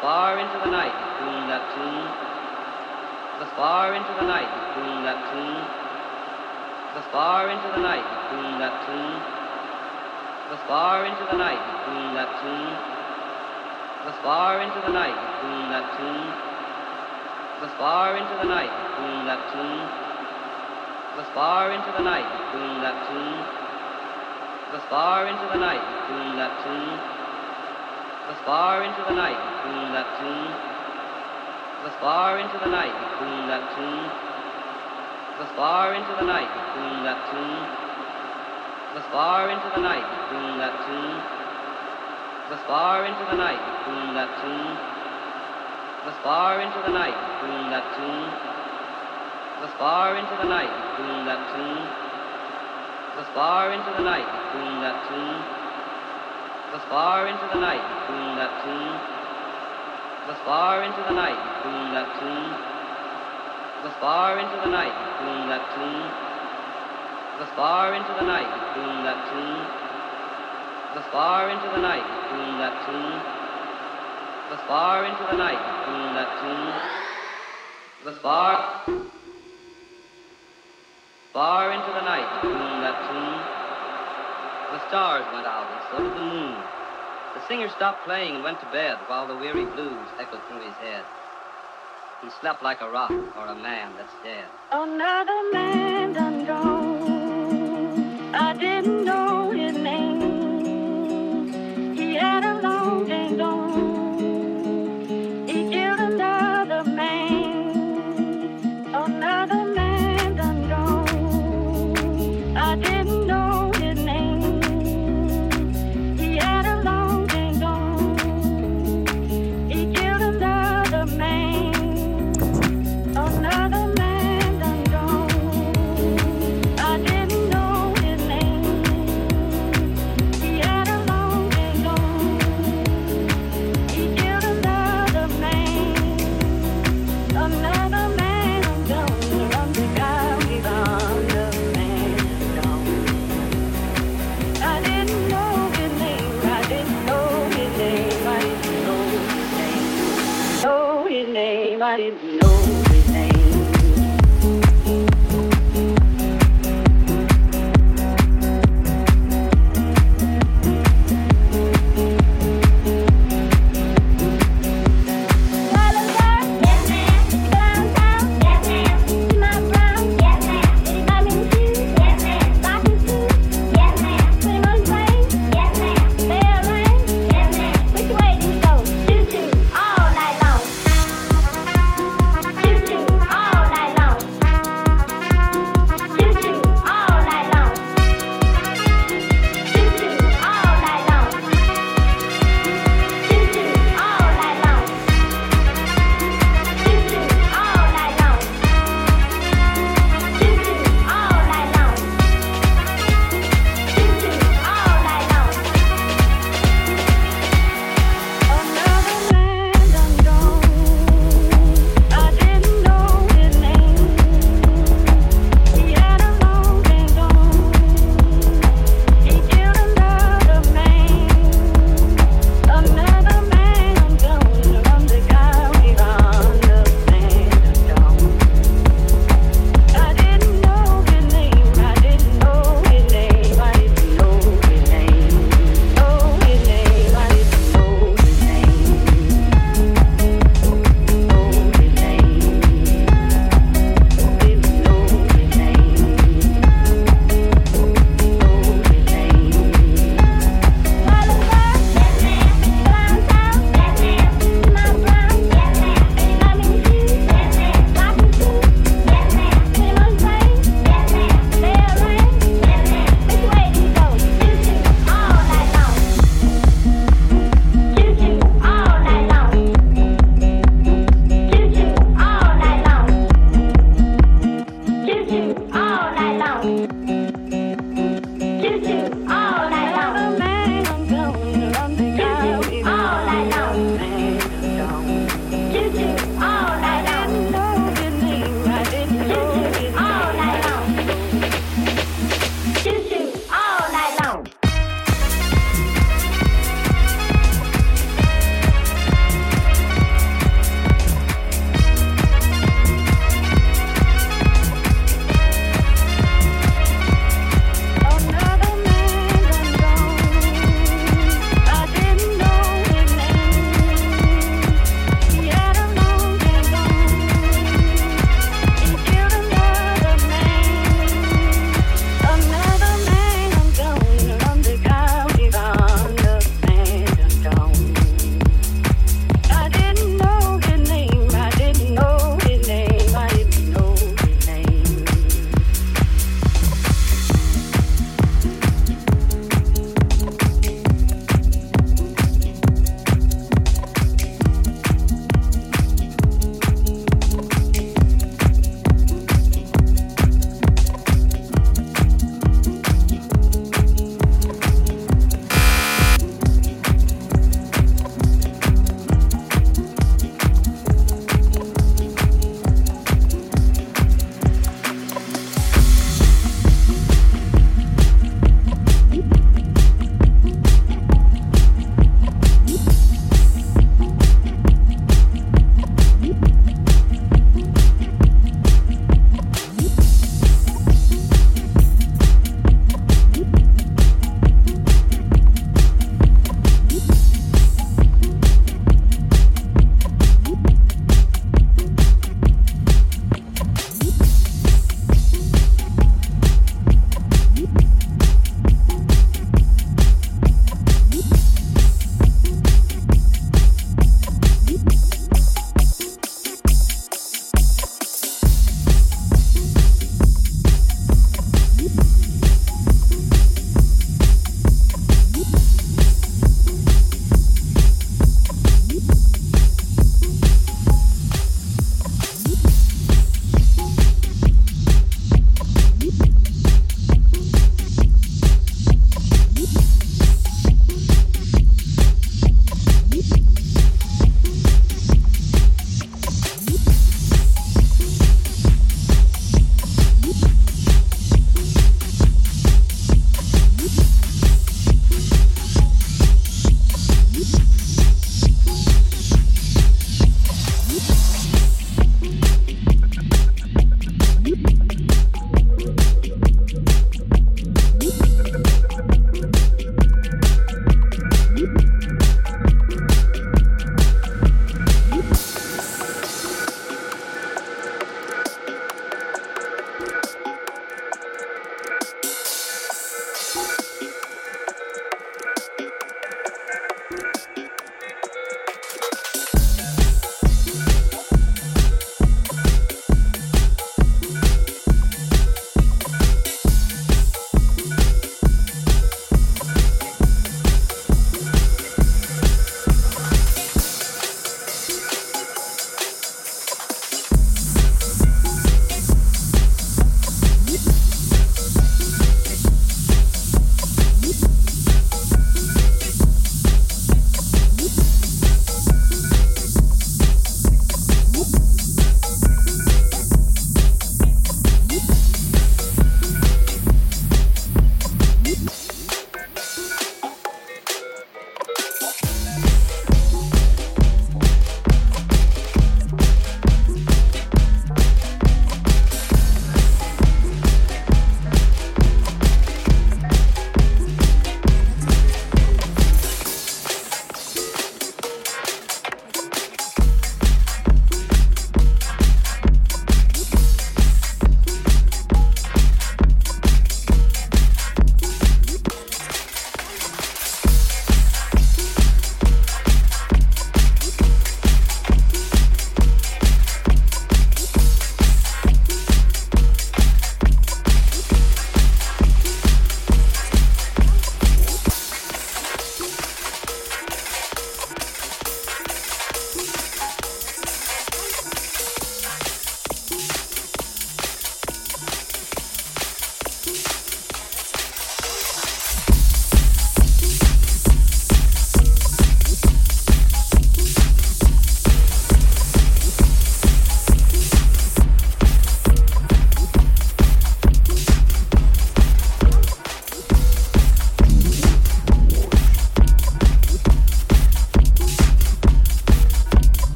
far into the night, croon that tune. The far into the night, croon that tune. The far into the night, croon that tune. The far into the night, croon that tune. The far into the night, croon that tune. The far into the night, croon that tune. The far into the night, croon that tune. The far into the night, croon that tune the far into the night, croon that tune. The far into the night, croon that tune. The far into the night, croon that tune. The far into the night, croon that tune. The far into the night, croon that tune. The far into the night, croon that tune. The far into the night, croon that tune. The far into the night, croon that tune the far into the night, croon that tune. The far into the night, croon that tune. The far into the night, croon that tune. The far into the night, croon that tune. The far into the night, croon that tune. The far into the night, croon that tune. The far, far into the night, tune. The stars went out, and so did the moon. The singer stopped playing and went to bed while the weary blues echoed through his head. He slept like a rock or a man that's dead. Another man done gone. I didn't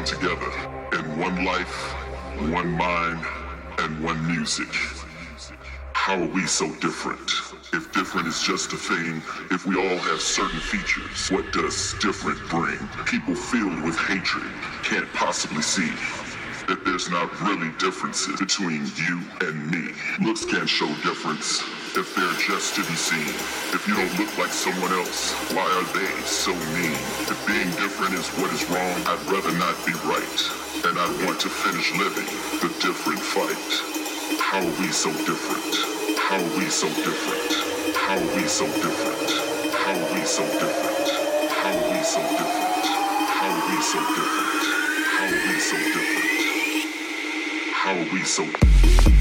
Come together in one life, one mind, and one music. How are we so different? If different is just a thing, if we all have certain features, what does different bring? People filled with hatred can't possibly see that there's not really differences between you and me. Looks can't show difference if they're just to be seen. If you don't look like someone else, why are they so mean? If being different is what is wrong, I'd rather not be right. And I want to finish living the different fight. How are we so different? How are we so different? How are we so different? How are we so different? How are we so different? How are we so different? How are we so different? How are we so